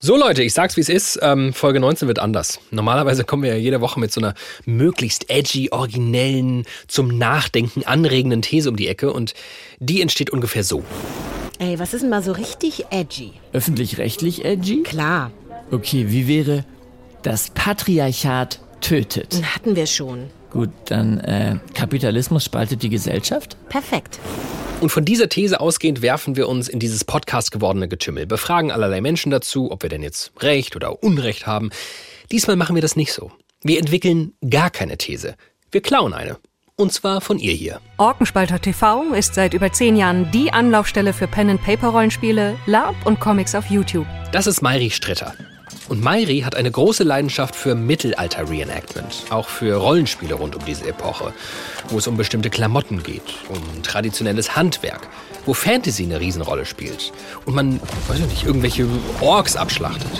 So Leute, ich sag's wie es ist, ähm, Folge 19 wird anders. Normalerweise kommen wir ja jede Woche mit so einer möglichst edgy, originellen, zum Nachdenken anregenden These um die Ecke und die entsteht ungefähr so. Ey, was ist denn mal so richtig edgy? Öffentlich-rechtlich edgy? Klar, Okay, wie wäre das Patriarchat tötet? den hatten wir schon. Gut, dann äh, Kapitalismus spaltet die Gesellschaft? Perfekt. Und von dieser These ausgehend werfen wir uns in dieses Podcast gewordene Getümmel, befragen allerlei Menschen dazu, ob wir denn jetzt Recht oder Unrecht haben. Diesmal machen wir das nicht so. Wir entwickeln gar keine These. Wir klauen eine. Und zwar von ihr hier. Orkenspalter TV ist seit über zehn Jahren die Anlaufstelle für Pen-and-Paper-Rollenspiele, LARP und Comics auf YouTube. Das ist Mayri Stritter. Und Mayri hat eine große Leidenschaft für Mittelalter-Reenactment, auch für Rollenspiele rund um diese Epoche, wo es um bestimmte Klamotten geht, um traditionelles Handwerk, wo Fantasy eine Riesenrolle spielt und man, weiß ich nicht, irgendwelche Orks abschlachtet.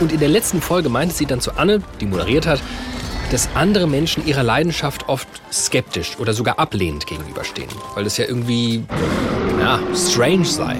Und in der letzten Folge meinte sie dann zu Anne, die moderiert hat, dass andere Menschen ihrer Leidenschaft oft skeptisch oder sogar ablehnend gegenüberstehen, weil das ja irgendwie, ja, strange sei.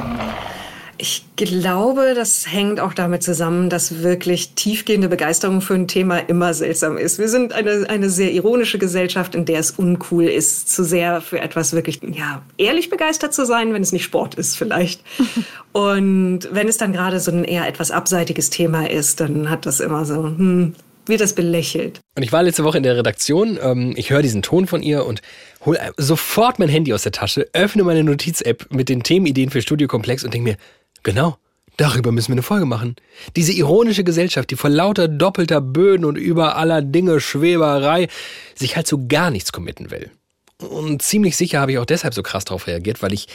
Ich glaube, das hängt auch damit zusammen, dass wirklich tiefgehende Begeisterung für ein Thema immer seltsam ist. Wir sind eine, eine sehr ironische Gesellschaft, in der es uncool ist, zu sehr für etwas wirklich, ja, ehrlich begeistert zu sein, wenn es nicht Sport ist vielleicht. Und wenn es dann gerade so ein eher etwas abseitiges Thema ist, dann hat das immer so, hm, wird das belächelt. Und ich war letzte Woche in der Redaktion, ähm, ich höre diesen Ton von ihr und hole sofort mein Handy aus der Tasche, öffne meine Notiz-App mit den Themenideen für Studio Komplex und denke mir, genau, darüber müssen wir eine Folge machen. Diese ironische Gesellschaft, die vor lauter doppelter Böden und über aller Dinge Schweberei sich halt so gar nichts committen will. Und ziemlich sicher habe ich auch deshalb so krass darauf reagiert, weil ich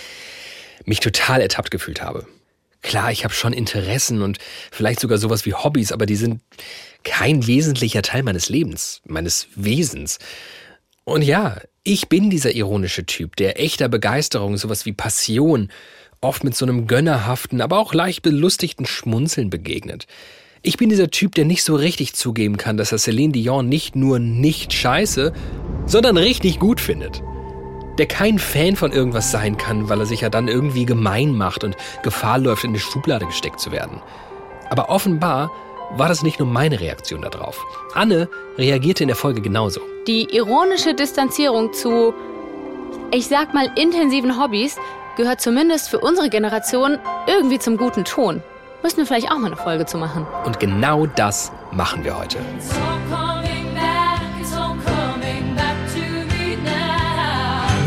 mich total ertappt gefühlt habe. Klar, ich habe schon Interessen und vielleicht sogar sowas wie Hobbys, aber die sind kein wesentlicher Teil meines Lebens, meines Wesens. Und ja, ich bin dieser ironische Typ, der echter Begeisterung, sowas wie Passion, oft mit so einem gönnerhaften, aber auch leicht belustigten Schmunzeln begegnet. Ich bin dieser Typ, der nicht so richtig zugeben kann, dass er Celine Dion nicht nur nicht scheiße, sondern richtig gut findet. Der kein Fan von irgendwas sein kann, weil er sich ja dann irgendwie gemein macht und Gefahr läuft, in die Schublade gesteckt zu werden. Aber offenbar war das nicht nur meine Reaktion darauf. Anne reagierte in der Folge genauso. Die ironische Distanzierung zu, ich sag mal, intensiven Hobbys gehört zumindest für unsere Generation irgendwie zum guten Ton. Müssen wir vielleicht auch mal eine Folge zu machen. Und genau das machen wir heute.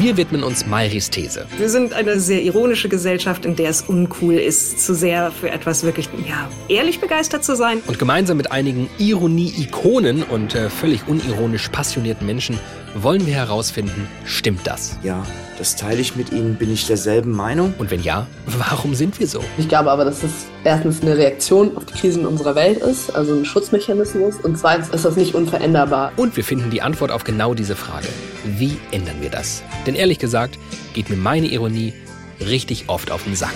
Wir widmen uns Mayris These. Wir sind eine sehr ironische Gesellschaft, in der es uncool ist, zu sehr für etwas wirklich, ja, ehrlich begeistert zu sein. Und gemeinsam mit einigen Ironie-Ikonen und äh, völlig unironisch passionierten Menschen wollen wir herausfinden, stimmt das? Ja, das teile ich mit Ihnen. Bin ich derselben Meinung? Und wenn ja, warum sind wir so? Ich glaube aber, dass es erstens eine Reaktion auf die Krisen unserer Welt ist, also ein Schutzmechanismus. Und zweitens ist das nicht unveränderbar. Und wir finden die Antwort auf genau diese Frage. Wie ändern wir das? Denn ehrlich gesagt, geht mir meine Ironie richtig oft auf den Sack.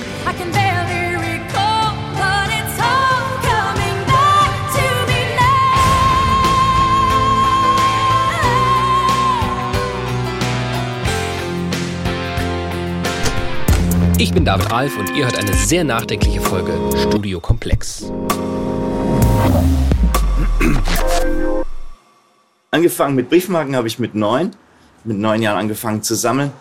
Ich bin David Alf und ihr hört eine sehr nachdenkliche Folge Studio Komplex. Angefangen mit Briefmarken habe ich mit neun. Mit neun Jahren angefangen zu sammeln.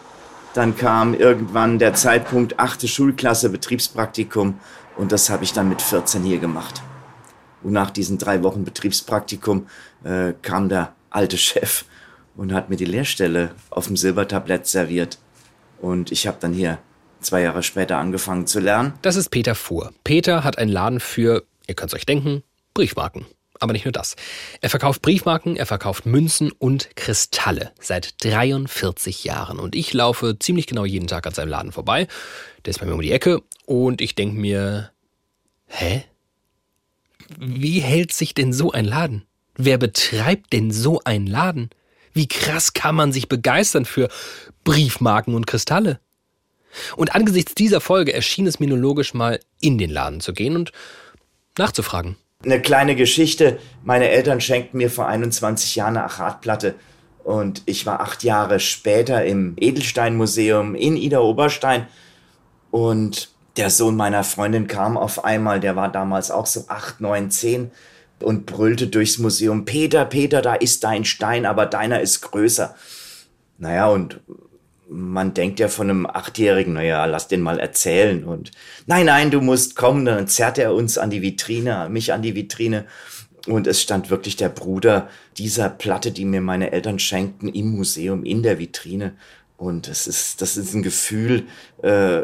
Dann kam irgendwann der Zeitpunkt achte Schulklasse, Betriebspraktikum. Und das habe ich dann mit 14 hier gemacht. Und nach diesen drei Wochen Betriebspraktikum äh, kam der alte Chef und hat mir die Lehrstelle auf dem Silbertablett serviert. Und ich habe dann hier zwei Jahre später angefangen zu lernen. Das ist Peter Fuhr. Peter hat einen Laden für, ihr könnt es euch denken, Briefmarken. Aber nicht nur das. Er verkauft Briefmarken, er verkauft Münzen und Kristalle seit 43 Jahren. Und ich laufe ziemlich genau jeden Tag an seinem Laden vorbei. Der ist bei mir um die Ecke und ich denke mir, hä? Wie hält sich denn so ein Laden? Wer betreibt denn so einen Laden? Wie krass kann man sich begeistern für Briefmarken und Kristalle? Und angesichts dieser Folge erschien es mir nur logisch, mal in den Laden zu gehen und nachzufragen. Eine kleine Geschichte. Meine Eltern schenkten mir vor 21 Jahren eine Achatplatte. Und ich war acht Jahre später im Edelsteinmuseum in Ida Oberstein. Und Der Sohn meiner Freundin kam auf einmal, der war damals auch so acht, neun, zehn und brüllte durchs Museum, Peter, Peter, da ist dein Stein, aber deiner ist größer. Naja, und man denkt ja von einem Achtjährigen, naja, lass den mal erzählen. Und nein, nein, du musst kommen. Dann zerrt er uns an die Vitrine, mich an die Vitrine. Und es stand wirklich der Bruder dieser Platte, die mir meine Eltern schenkten, im Museum, in der Vitrine. Und das ist, das ist ein Gefühl äh,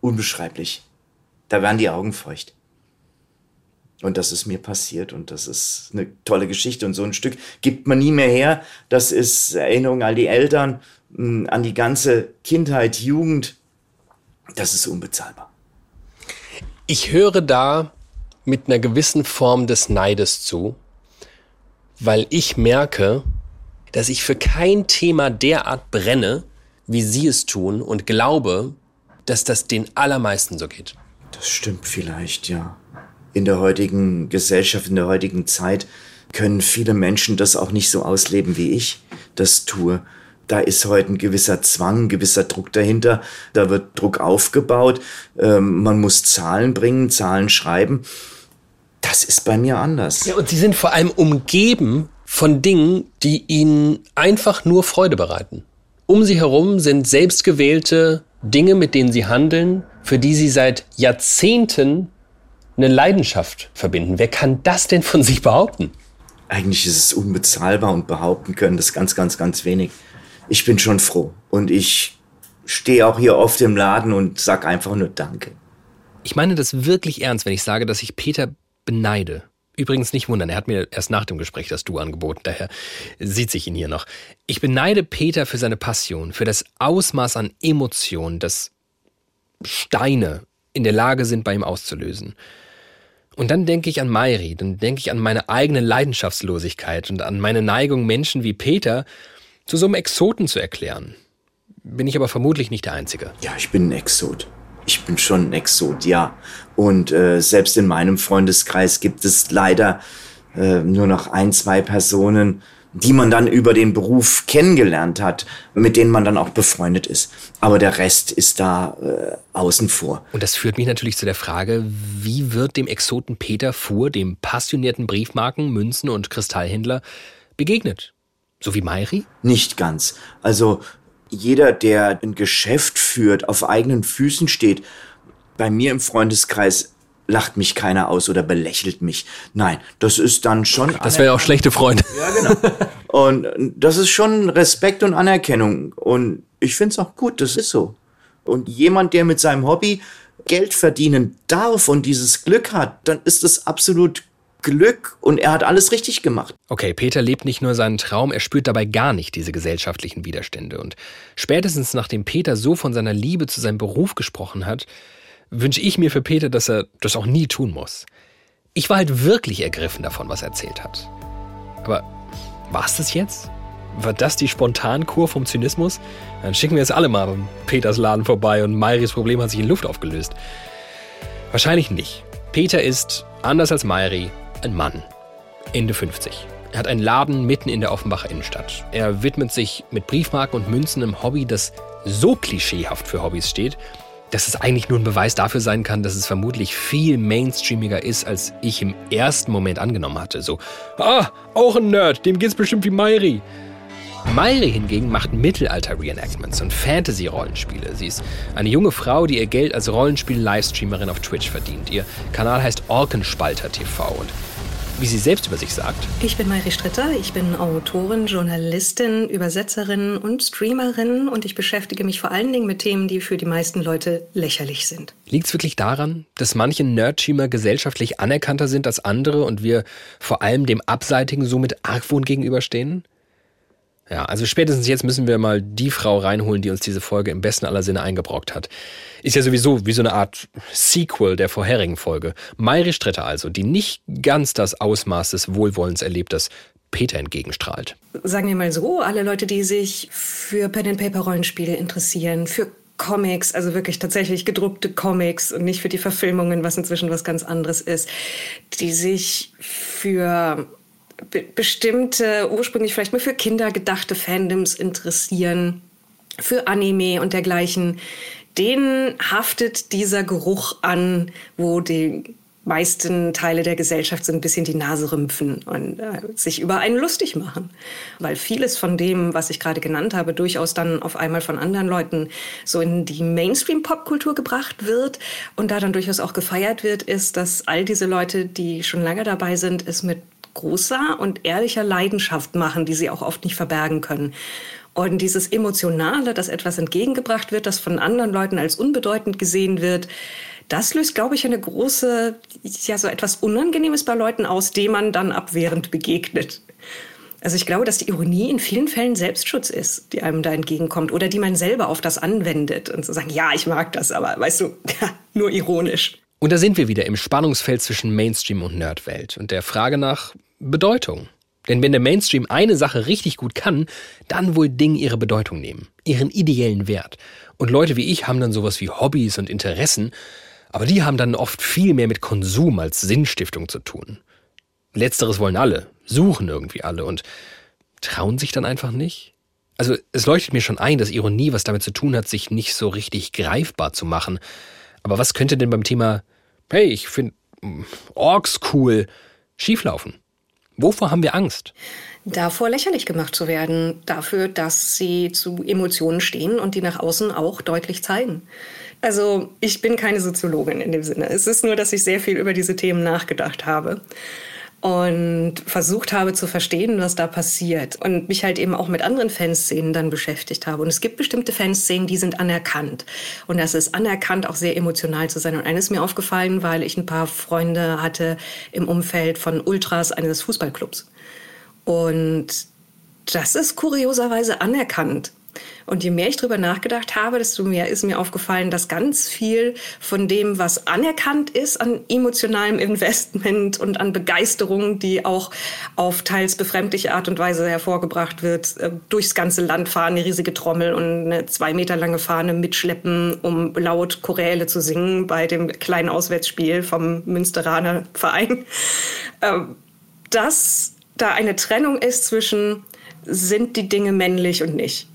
unbeschreiblich. Da werden die Augen feucht. Und das ist mir passiert und das ist eine tolle Geschichte. Und so ein Stück gibt man nie mehr her. Das ist Erinnerung an die Eltern, mm, an die ganze Kindheit, Jugend. Das ist unbezahlbar. Ich höre da mit einer gewissen Form des Neides zu, weil ich merke, dass ich für kein Thema derart brenne, wie Sie es tun und glaube, dass das den allermeisten so geht. Das stimmt vielleicht, ja. In der heutigen Gesellschaft, in der heutigen Zeit können viele Menschen das auch nicht so ausleben, wie ich das tue. Da ist heute ein gewisser Zwang, ein gewisser Druck dahinter. Da wird Druck aufgebaut. Ähm, man muss Zahlen bringen, Zahlen schreiben. Das ist bei mir anders. Ja, und Sie sind vor allem umgeben von Dingen, die Ihnen einfach nur Freude bereiten. Um Sie herum sind selbstgewählte Dinge, mit denen Sie handeln, für die Sie seit Jahrzehnten eine Leidenschaft verbinden. Wer kann das denn von sich behaupten? Eigentlich ist es unbezahlbar und behaupten können das ganz, ganz, ganz wenig. Ich bin schon froh und ich stehe auch hier oft im Laden und sag einfach nur Danke. Ich meine das wirklich ernst, wenn ich sage, dass ich Peter beneide. Übrigens nicht wundern, er hat mir erst nach dem Gespräch das Du angeboten, daher sieht sich ihn hier noch. Ich beneide Peter für seine Passion, für das Ausmaß an Emotionen, das Steine in der Lage sind, bei ihm auszulösen. Und dann denke ich an Mairi, dann denke ich an meine eigene Leidenschaftslosigkeit und an meine Neigung, Menschen wie Peter zu so einem Exoten zu erklären. Bin ich aber vermutlich nicht der Einzige. Ja, ich bin ein Exot. Ich bin schon ein Exot, ja. Und äh, selbst in meinem Freundeskreis gibt es leider äh, nur noch ein, zwei Personen, die man dann über den Beruf kennengelernt hat, mit denen man dann auch befreundet ist. Aber der Rest ist da äh, außen vor. Und das führt mich natürlich zu der Frage, wie wird dem Exoten Peter Fuhr, dem passionierten Briefmarken, Münzen und Kristallhändler, begegnet? So wie Mairi? Nicht ganz. Also jeder, der ein Geschäft führt, auf eigenen Füßen steht, bei mir im Freundeskreis lacht mich keiner aus oder belächelt mich. Nein, das ist dann schon. Das wäre auch schlechte Freunde. Ja, genau. Und das ist schon Respekt und Anerkennung. Und ich finde es auch gut, das ist so. Und jemand, der mit seinem Hobby Geld verdienen darf und dieses Glück hat, dann ist das absolut Glück und er hat alles richtig gemacht. Okay, Peter lebt nicht nur seinen Traum, er spürt dabei gar nicht diese gesellschaftlichen Widerstände. Und spätestens nachdem Peter so von seiner Liebe zu seinem Beruf gesprochen hat, wünsche ich mir für Peter, dass er das auch nie tun muss. Ich war halt wirklich ergriffen davon, was er erzählt hat. Aber war es das jetzt? War das die Spontankur vom Zynismus? Dann schicken wir jetzt alle mal Peters Laden vorbei und Mairis Problem hat sich in Luft aufgelöst. Wahrscheinlich nicht. Peter ist, anders als Mairi, ein Mann. Ende 50. Er hat einen Laden mitten in der Offenbacher Innenstadt. Er widmet sich mit Briefmarken und Münzen einem Hobby, das so klischeehaft für Hobbys steht, dass es eigentlich nur ein Beweis dafür sein kann, dass es vermutlich viel mainstreamiger ist, als ich im ersten Moment angenommen hatte. So, ah, auch ein Nerd, dem geht's bestimmt wie Mairi. Mairi hingegen macht Mittelalter-Reenactments und Fantasy-Rollenspiele. Sie ist eine junge Frau, die ihr Geld als Rollenspiel-Livestreamerin auf Twitch verdient. Ihr Kanal heißt Orkenspalter TV und wie sie selbst über sich sagt. Ich bin Mairi Stritter, ich bin Autorin, Journalistin, Übersetzerin und Streamerin und ich beschäftige mich vor allen Dingen mit Themen, die für die meisten Leute lächerlich sind. Liegt es wirklich daran, dass manche Nerdstreamer gesellschaftlich anerkannter sind als andere und wir vor allem dem Abseitigen so mit Argwohn gegenüberstehen? Ja, also spätestens jetzt müssen wir mal die Frau reinholen, die uns diese Folge im besten aller Sinne eingebrockt hat. Ist ja sowieso wie so eine Art Sequel der vorherigen Folge. Mayri Stretter also, die nicht ganz das Ausmaß des Wohlwollens erlebt, das Peter entgegenstrahlt. Sagen wir mal so, alle Leute, die sich für Pen-and-Paper-Rollenspiele interessieren, für Comics, also wirklich tatsächlich gedruckte Comics und nicht für die Verfilmungen, was inzwischen was ganz anderes ist, die sich für bestimmte, ursprünglich vielleicht mal für Kinder gedachte Fandoms interessieren, für Anime und dergleichen, denen haftet dieser Geruch an, wo die meisten Teile der Gesellschaft so ein bisschen die Nase rümpfen und äh, sich über einen lustig machen. Weil vieles von dem, was ich gerade genannt habe, durchaus dann auf einmal von anderen Leuten so in die Mainstream-Popkultur gebracht wird und da dann durchaus auch gefeiert wird, ist, dass all diese Leute, die schon lange dabei sind, es mit großer und ehrlicher Leidenschaft machen, die sie auch oft nicht verbergen können. Und dieses Emotionale, dass etwas entgegengebracht wird, das von anderen Leuten als unbedeutend gesehen wird, das löst, glaube ich, eine große, ja, so etwas Unangenehmes bei Leuten aus, dem man dann abwehrend begegnet. Also ich glaube, dass die Ironie in vielen Fällen Selbstschutz ist, die einem da entgegenkommt oder die man selber auf das anwendet und zu so sagen, ja, ich mag das, aber weißt du, nur ironisch. Und da sind wir wieder im Spannungsfeld zwischen Mainstream und Nerdwelt und der Frage nach Bedeutung. Denn wenn der Mainstream eine Sache richtig gut kann, dann wohl Dinge ihre Bedeutung nehmen, ihren ideellen Wert. Und Leute wie ich haben dann sowas wie Hobbys und Interessen, aber die haben dann oft viel mehr mit Konsum als Sinnstiftung zu tun. Letzteres wollen alle, suchen irgendwie alle und trauen sich dann einfach nicht. Also es leuchtet mir schon ein, dass Ironie was damit zu tun hat, sich nicht so richtig greifbar zu machen. Aber was könnte denn beim Thema, hey, ich finde hm, Orks cool, schieflaufen? Wovor haben wir Angst? Davor lächerlich gemacht zu werden, dafür, dass sie zu Emotionen stehen und die nach außen auch deutlich zeigen. Also ich bin keine Soziologin in dem Sinne. Es ist nur, dass ich sehr viel über diese Themen nachgedacht habe und versucht habe zu verstehen, was da passiert und mich halt eben auch mit anderen Fanszenen dann beschäftigt habe. Und es gibt bestimmte Fanszenen, die sind anerkannt. Und das ist anerkannt, auch sehr emotional zu sein. Und eines ist mir aufgefallen, weil ich ein paar Freunde hatte im Umfeld von Ultras eines Fußballclubs. Und das ist kurioserweise anerkannt. Und je mehr ich darüber nachgedacht habe, desto mehr ist mir aufgefallen, dass ganz viel von dem, was anerkannt ist an emotionalem Investment und an Begeisterung, die auch auf teils befremdliche Art und Weise hervorgebracht wird, äh, durchs ganze Land fahren, eine riesige Trommel und eine zwei Meter lange Fahne mitschleppen, um laut Choräle zu singen bei dem kleinen Auswärtsspiel vom Münsteraner Verein. Ähm, dass da eine Trennung ist zwischen sind die Dinge männlich und nicht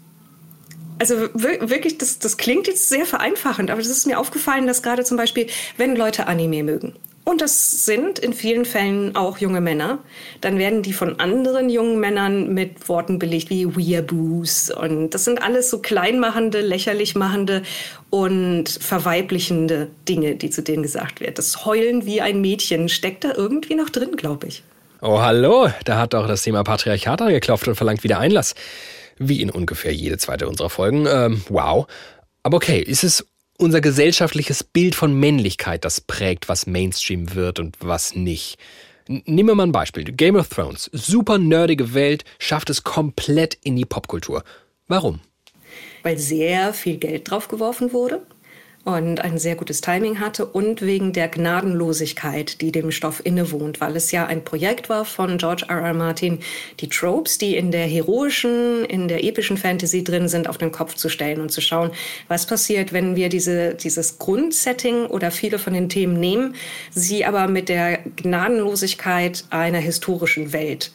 also wirklich, das, das klingt jetzt sehr vereinfachend, aber es ist mir aufgefallen, dass gerade zum Beispiel, wenn Leute Anime mögen, und das sind in vielen Fällen auch junge Männer, dann werden die von anderen jungen Männern mit Worten belegt wie Weeaboos. Und das sind alles so kleinmachende, lächerlich machende und verweiblichende Dinge, die zu denen gesagt werden. Das Heulen wie ein Mädchen steckt da irgendwie noch drin, glaube ich. Oh, hallo, da hat doch das Thema Patriarchat angeklopft und verlangt wieder Einlass wie in ungefähr jede zweite unserer Folgen. Ähm, wow. Aber okay, ist es unser gesellschaftliches Bild von Männlichkeit, das prägt, was Mainstream wird und was nicht? Nehmen wir mal ein Beispiel. Game of Thrones. Super nerdige Welt, schafft es komplett in die Popkultur. Warum? Weil sehr viel Geld drauf geworfen wurde und ein sehr gutes Timing hatte und wegen der Gnadenlosigkeit, die dem Stoff innewohnt, weil es ja ein Projekt war von George R. R. Martin, die Tropes, die in der heroischen, in der epischen Fantasy drin sind, auf den Kopf zu stellen und zu schauen, was passiert, wenn wir diese, dieses Grundsetting oder viele von den Themen nehmen, sie aber mit der Gnadenlosigkeit einer historischen Welt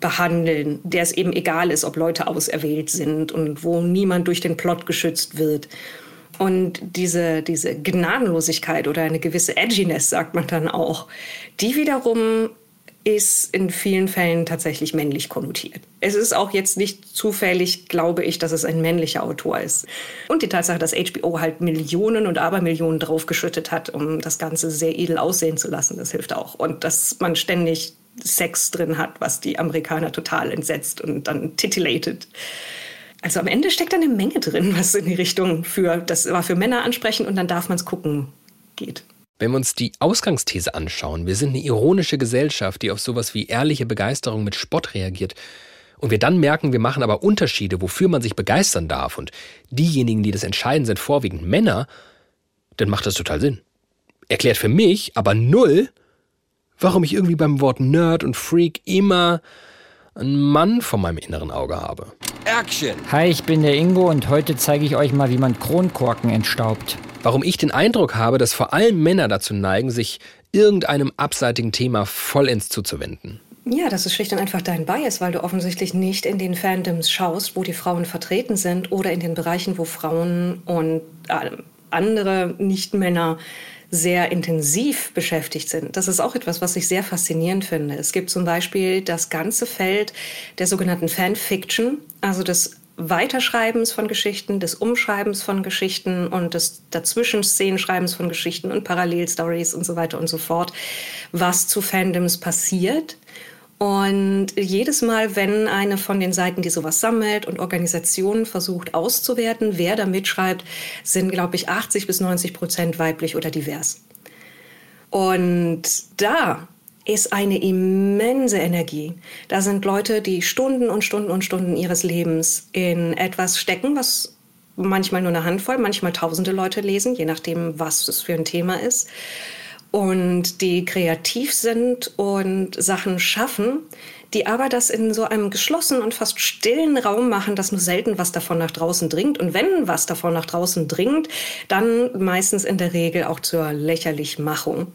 behandeln, der es eben egal ist, ob Leute auserwählt sind und wo niemand durch den Plot geschützt wird. Und diese, diese Gnadenlosigkeit oder eine gewisse Edginess, sagt man dann auch, die wiederum ist in vielen Fällen tatsächlich männlich konnotiert. Es ist auch jetzt nicht zufällig, glaube ich, dass es ein männlicher Autor ist. Und die Tatsache, dass HBO halt Millionen und Abermillionen draufgeschüttet hat, um das Ganze sehr edel aussehen zu lassen, das hilft auch. Und dass man ständig Sex drin hat, was die Amerikaner total entsetzt und dann titillated. Also am Ende steckt da eine Menge drin, was in die Richtung für, das war für Männer ansprechend und dann darf man es gucken, geht. Wenn wir uns die Ausgangsthese anschauen, wir sind eine ironische Gesellschaft, die auf sowas wie ehrliche Begeisterung mit Spott reagiert, und wir dann merken, wir machen aber Unterschiede, wofür man sich begeistern darf, und diejenigen, die das entscheiden, sind vorwiegend Männer, dann macht das total Sinn. Erklärt für mich aber null, warum ich irgendwie beim Wort Nerd und Freak immer einen Mann vor meinem inneren Auge habe. Action! Hi, ich bin der Ingo und heute zeige ich euch mal, wie man Kronkorken entstaubt. Warum ich den Eindruck habe, dass vor allem Männer dazu neigen, sich irgendeinem abseitigen Thema vollends zuzuwenden. Ja, das ist schlicht und einfach dein Bias, weil du offensichtlich nicht in den Fandoms schaust, wo die Frauen vertreten sind oder in den Bereichen, wo Frauen und äh, andere Nicht-Männer sehr intensiv beschäftigt sind. Das ist auch etwas, was ich sehr faszinierend finde. Es gibt zum Beispiel das ganze Feld der sogenannten Fanfiction, also des Weiterschreibens von Geschichten, des Umschreibens von Geschichten und des Dazwischenszenenschreibens von Geschichten und Parallelstories und so weiter und so fort, was zu Fandoms passiert. Und jedes Mal, wenn eine von den Seiten, die sowas sammelt und Organisationen versucht auszuwerten, wer da mitschreibt, sind, glaube ich, 80 bis 90 Prozent weiblich oder divers. Und da ist eine immense Energie. Da sind Leute, die Stunden und Stunden und Stunden ihres Lebens in etwas stecken, was manchmal nur eine Handvoll, manchmal tausende Leute lesen, je nachdem, was es für ein Thema ist. Und die kreativ sind und Sachen schaffen, die aber das in so einem geschlossenen und fast stillen Raum machen, dass nur selten was davon nach draußen dringt. Und wenn was davon nach draußen dringt, dann meistens in der Regel auch zur Lächerlichmachung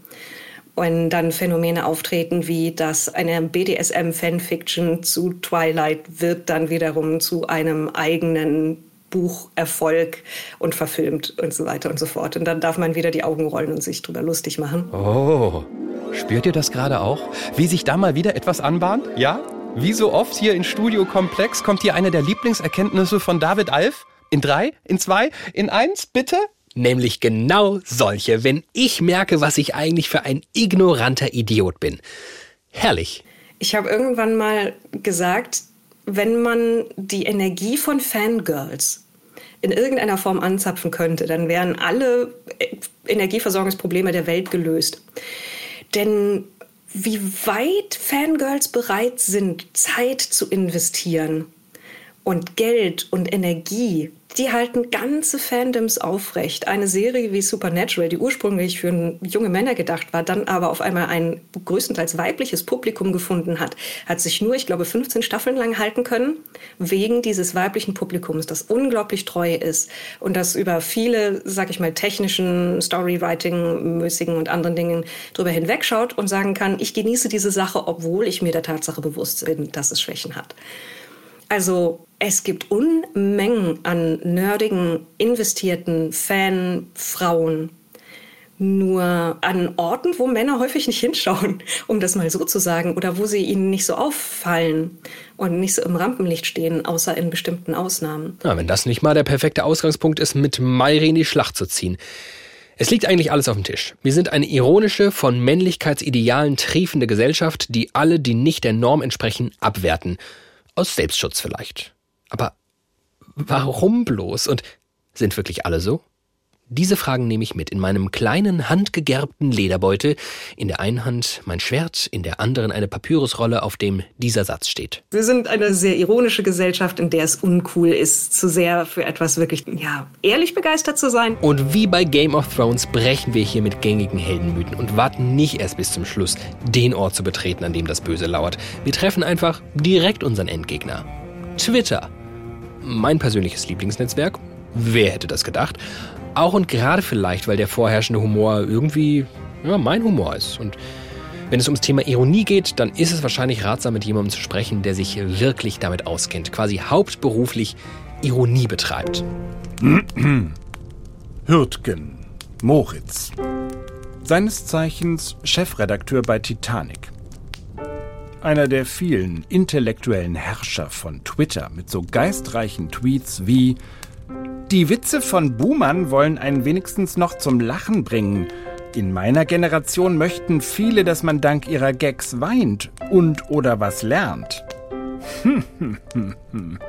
und dann Phänomene auftreten, wie dass eine BDSM-Fanfiction zu Twilight wird dann wiederum zu einem eigenen Bucherfolg und verfilmt und so weiter und so fort. Und dann darf man wieder die Augen rollen und sich drüber lustig machen. Oh, spürt ihr das gerade auch? Wie sich da mal wieder etwas anbahnt? Ja? Wie so oft hier in Studio Komplex kommt hier eine der Lieblingserkenntnisse von David Alf? In drei? In zwei? In eins? Bitte? Nämlich genau solche, wenn ich merke, was ich eigentlich für ein ignoranter Idiot bin. Herrlich. Ich habe irgendwann mal gesagt, wenn man die Energie von Fangirls in irgendeiner Form anzapfen könnte, dann wären alle Energieversorgungsprobleme der Welt gelöst. Denn wie weit Fangirls bereit sind, Zeit zu investieren und Geld und Energie die halten ganze Fandoms aufrecht. Eine Serie wie Supernatural, die ursprünglich für junge Männer gedacht war, dann aber auf einmal ein größtenteils weibliches Publikum gefunden hat, hat sich nur, ich glaube, 15 Staffeln lang halten können, wegen dieses weiblichen Publikums, das unglaublich treu ist und das über viele, sag ich mal, technischen, Storywriting-mäßigen und anderen Dingen drüber hinwegschaut und sagen kann, ich genieße diese Sache, obwohl ich mir der Tatsache bewusst bin, dass es Schwächen hat. Also es gibt Unmengen an nerdigen, investierten Fanfrauen. Nur an Orten, wo Männer häufig nicht hinschauen, um das mal so zu sagen, oder wo sie ihnen nicht so auffallen und nicht so im Rampenlicht stehen, außer in bestimmten Ausnahmen. Ja, wenn das nicht mal der perfekte Ausgangspunkt ist, mit Mayri in die Schlacht zu ziehen. Es liegt eigentlich alles auf dem Tisch. Wir sind eine ironische, von Männlichkeitsidealen triefende Gesellschaft, die alle, die nicht der Norm entsprechen, abwerten. Aus Selbstschutz vielleicht. Aber warum bloß? Und sind wirklich alle so? Diese Fragen nehme ich mit in meinem kleinen, handgegerbten Lederbeutel. In der einen Hand mein Schwert, in der anderen eine Papyrusrolle, auf dem dieser Satz steht. Wir sind eine sehr ironische Gesellschaft, in der es uncool ist, zu sehr für etwas wirklich, ja, ehrlich begeistert zu sein. Und wie bei Game of Thrones brechen wir hier mit gängigen Heldenmythen und warten nicht erst bis zum Schluss, den Ort zu betreten, an dem das Böse lauert. Wir treffen einfach direkt unseren Endgegner. Twitter mein persönliches Lieblingsnetzwerk. Wer hätte das gedacht? Auch und gerade vielleicht, weil der vorherrschende Humor irgendwie ja, mein Humor ist. Und wenn es ums Thema Ironie geht, dann ist es wahrscheinlich ratsam, mit jemandem zu sprechen, der sich wirklich damit auskennt, quasi hauptberuflich Ironie betreibt. Hürtgen, Moritz. Seines Zeichens Chefredakteur bei Titanic einer der vielen intellektuellen Herrscher von Twitter mit so geistreichen Tweets wie Die Witze von Boomern wollen einen wenigstens noch zum Lachen bringen. In meiner Generation möchten viele, dass man dank ihrer Gags weint und oder was lernt. Hm, hm, hm, hm.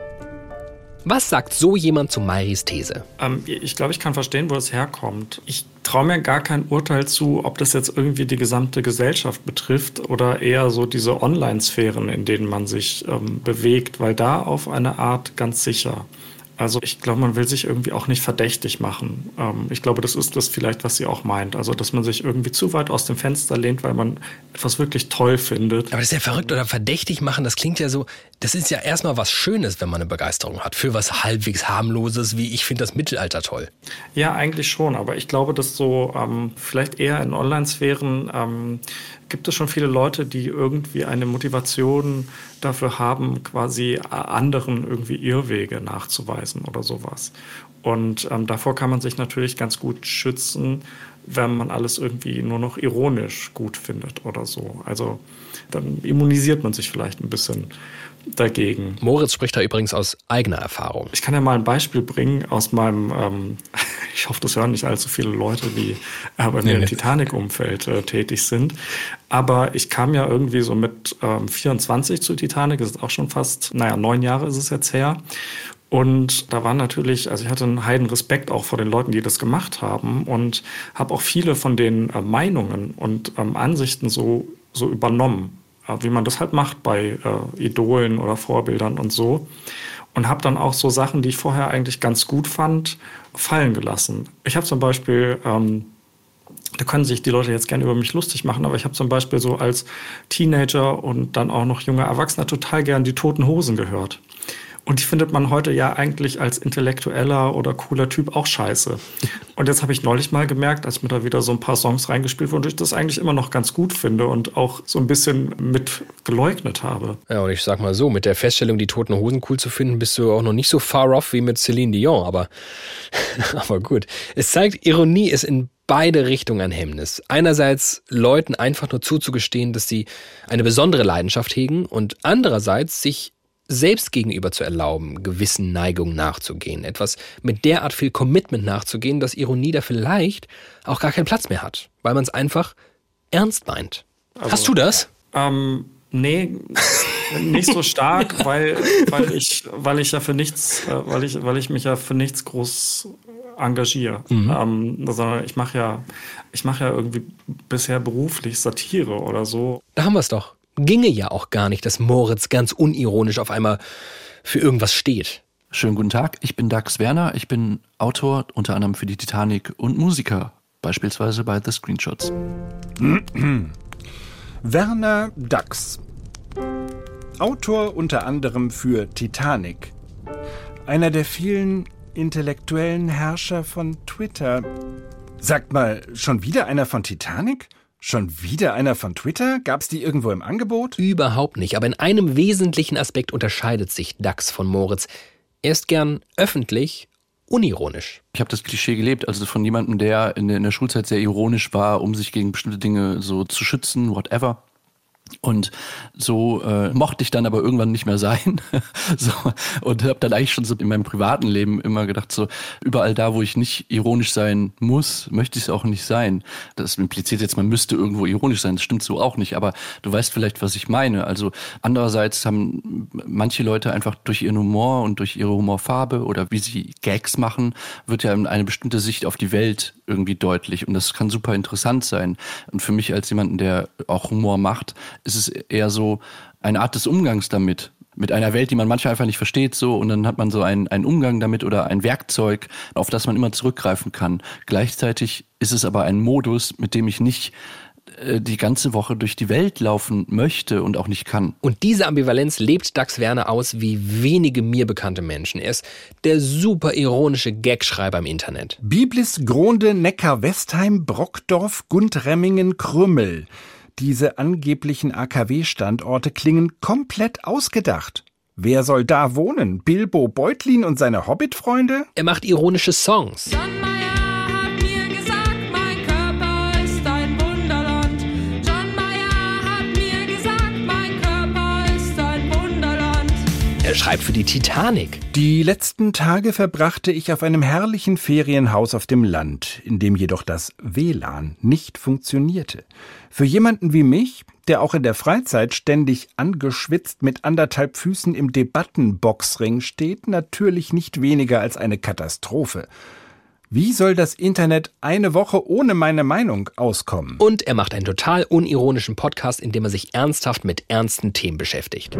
Was sagt so jemand zu Mairis These? Ähm, ich glaube, ich kann verstehen, wo es herkommt. Ich traue mir gar kein Urteil zu, ob das jetzt irgendwie die gesamte Gesellschaft betrifft oder eher so diese Online-Sphären, in denen man sich ähm, bewegt, weil da auf eine Art ganz sicher. Also ich glaube, man will sich irgendwie auch nicht verdächtig machen. Ähm, ich glaube, das ist das vielleicht, was sie auch meint. Also, dass man sich irgendwie zu weit aus dem Fenster lehnt, weil man etwas wirklich toll findet. Aber das ist ja verrückt oder verdächtig machen, das klingt ja so, das ist ja erstmal was Schönes, wenn man eine Begeisterung hat. Für was halbwegs harmloses, wie ich finde das Mittelalter toll. Ja, eigentlich schon. Aber ich glaube, dass so ähm, vielleicht eher in Online-Sphären ähm, gibt es schon viele Leute, die irgendwie eine Motivation dafür haben, quasi anderen irgendwie Irrwege nachzuweisen oder sowas. Und ähm, davor kann man sich natürlich ganz gut schützen, wenn man alles irgendwie nur noch ironisch gut findet oder so. Also dann immunisiert man sich vielleicht ein bisschen dagegen. Moritz spricht da übrigens aus eigener Erfahrung. Ich kann ja mal ein Beispiel bringen aus meinem, ähm, ich hoffe, das hören nicht allzu viele Leute, die äh, bei mir nee, im Titanic-Umfeld äh, tätig sind. Aber ich kam ja irgendwie so mit ähm, 24 zu Titanic, das ist auch schon fast, naja, neun Jahre ist es jetzt her. Und da war natürlich, also ich hatte einen heiden Respekt auch vor den Leuten, die das gemacht haben und habe auch viele von den äh, Meinungen und ähm, Ansichten so, so übernommen wie man das halt macht bei äh, Idolen oder Vorbildern und so. Und habe dann auch so Sachen, die ich vorher eigentlich ganz gut fand, fallen gelassen. Ich habe zum Beispiel, ähm, da können sich die Leute jetzt gerne über mich lustig machen, aber ich habe zum Beispiel so als Teenager und dann auch noch junger Erwachsener total gern die Toten Hosen gehört. Und die findet man heute ja eigentlich als intellektueller oder cooler Typ auch scheiße. Und jetzt habe ich neulich mal gemerkt, als mir da wieder so ein paar Songs reingespielt wurden, ich das eigentlich immer noch ganz gut finde und auch so ein bisschen mit geleugnet habe. Ja, und ich sag mal so, mit der Feststellung, die toten Hosen cool zu finden, bist du auch noch nicht so far off wie mit Celine Dion, aber, aber gut. Es zeigt, Ironie ist in beide Richtungen ein Hemmnis. Einerseits Leuten einfach nur zuzugestehen, dass sie eine besondere Leidenschaft hegen und andererseits sich selbst gegenüber zu erlauben, gewissen Neigungen nachzugehen. Etwas mit derart viel Commitment nachzugehen, dass Ironie da vielleicht auch gar keinen Platz mehr hat, weil man es einfach ernst meint. Also, Hast du das? Ähm, nee, nicht so stark, weil, weil, ich, weil ich ja für nichts, äh, weil ich, weil ich mich ja für nichts groß engagiere. Mhm. Ähm, sondern ich mache ja, ich mache ja irgendwie bisher beruflich Satire oder so. Da haben wir es doch ginge ja auch gar nicht, dass Moritz ganz unironisch auf einmal für irgendwas steht. Schönen guten Tag, ich bin Dax Werner, ich bin Autor unter anderem für die Titanic und Musiker, beispielsweise bei The Screenshots. Werner Dax, Autor unter anderem für Titanic, einer der vielen intellektuellen Herrscher von Twitter. Sagt mal, schon wieder einer von Titanic? Schon wieder einer von Twitter? Gab's die irgendwo im Angebot? Überhaupt nicht, aber in einem wesentlichen Aspekt unterscheidet sich Dax von Moritz. Er ist gern öffentlich, unironisch. Ich habe das Klischee gelebt, also von jemandem, der in der, in der Schulzeit sehr ironisch war, um sich gegen bestimmte Dinge so zu schützen, whatever. Und so äh, mochte ich dann aber irgendwann nicht mehr sein. so, und habe dann eigentlich schon so in meinem privaten Leben immer gedacht, so überall da, wo ich nicht ironisch sein muss, möchte ich es auch nicht sein. Das impliziert jetzt, man müsste irgendwo ironisch sein. Das stimmt so auch nicht. Aber du weißt vielleicht, was ich meine. Also andererseits haben manche Leute einfach durch ihren Humor und durch ihre Humorfarbe oder wie sie Gags machen, wird ja eine bestimmte Sicht auf die Welt irgendwie deutlich. Und das kann super interessant sein. Und für mich als jemanden, der auch Humor macht, ist es eher so eine Art des Umgangs damit. Mit einer Welt, die man manchmal einfach nicht versteht, so, und dann hat man so einen, einen Umgang damit oder ein Werkzeug, auf das man immer zurückgreifen kann. Gleichzeitig ist es aber ein Modus, mit dem ich nicht äh, die ganze Woche durch die Welt laufen möchte und auch nicht kann. Und diese Ambivalenz lebt Dax Werner aus wie wenige mir bekannte Menschen. Er ist der super ironische Gagschreiber im Internet. Biblis, Gronde, Neckar, Westheim, Brockdorf, Gundremmingen, Krümmel. Diese angeblichen AKW-Standorte klingen komplett ausgedacht. Wer soll da wohnen? Bilbo Beutlin und seine Hobbit-Freunde? Er macht ironische Songs. Er schreibt für die Titanic. Die letzten Tage verbrachte ich auf einem herrlichen Ferienhaus auf dem Land, in dem jedoch das WLAN nicht funktionierte. Für jemanden wie mich, der auch in der Freizeit ständig angeschwitzt mit anderthalb Füßen im Debattenboxring steht, natürlich nicht weniger als eine Katastrophe. Wie soll das Internet eine Woche ohne meine Meinung auskommen? Und er macht einen total unironischen Podcast, in dem er sich ernsthaft mit ernsten Themen beschäftigt.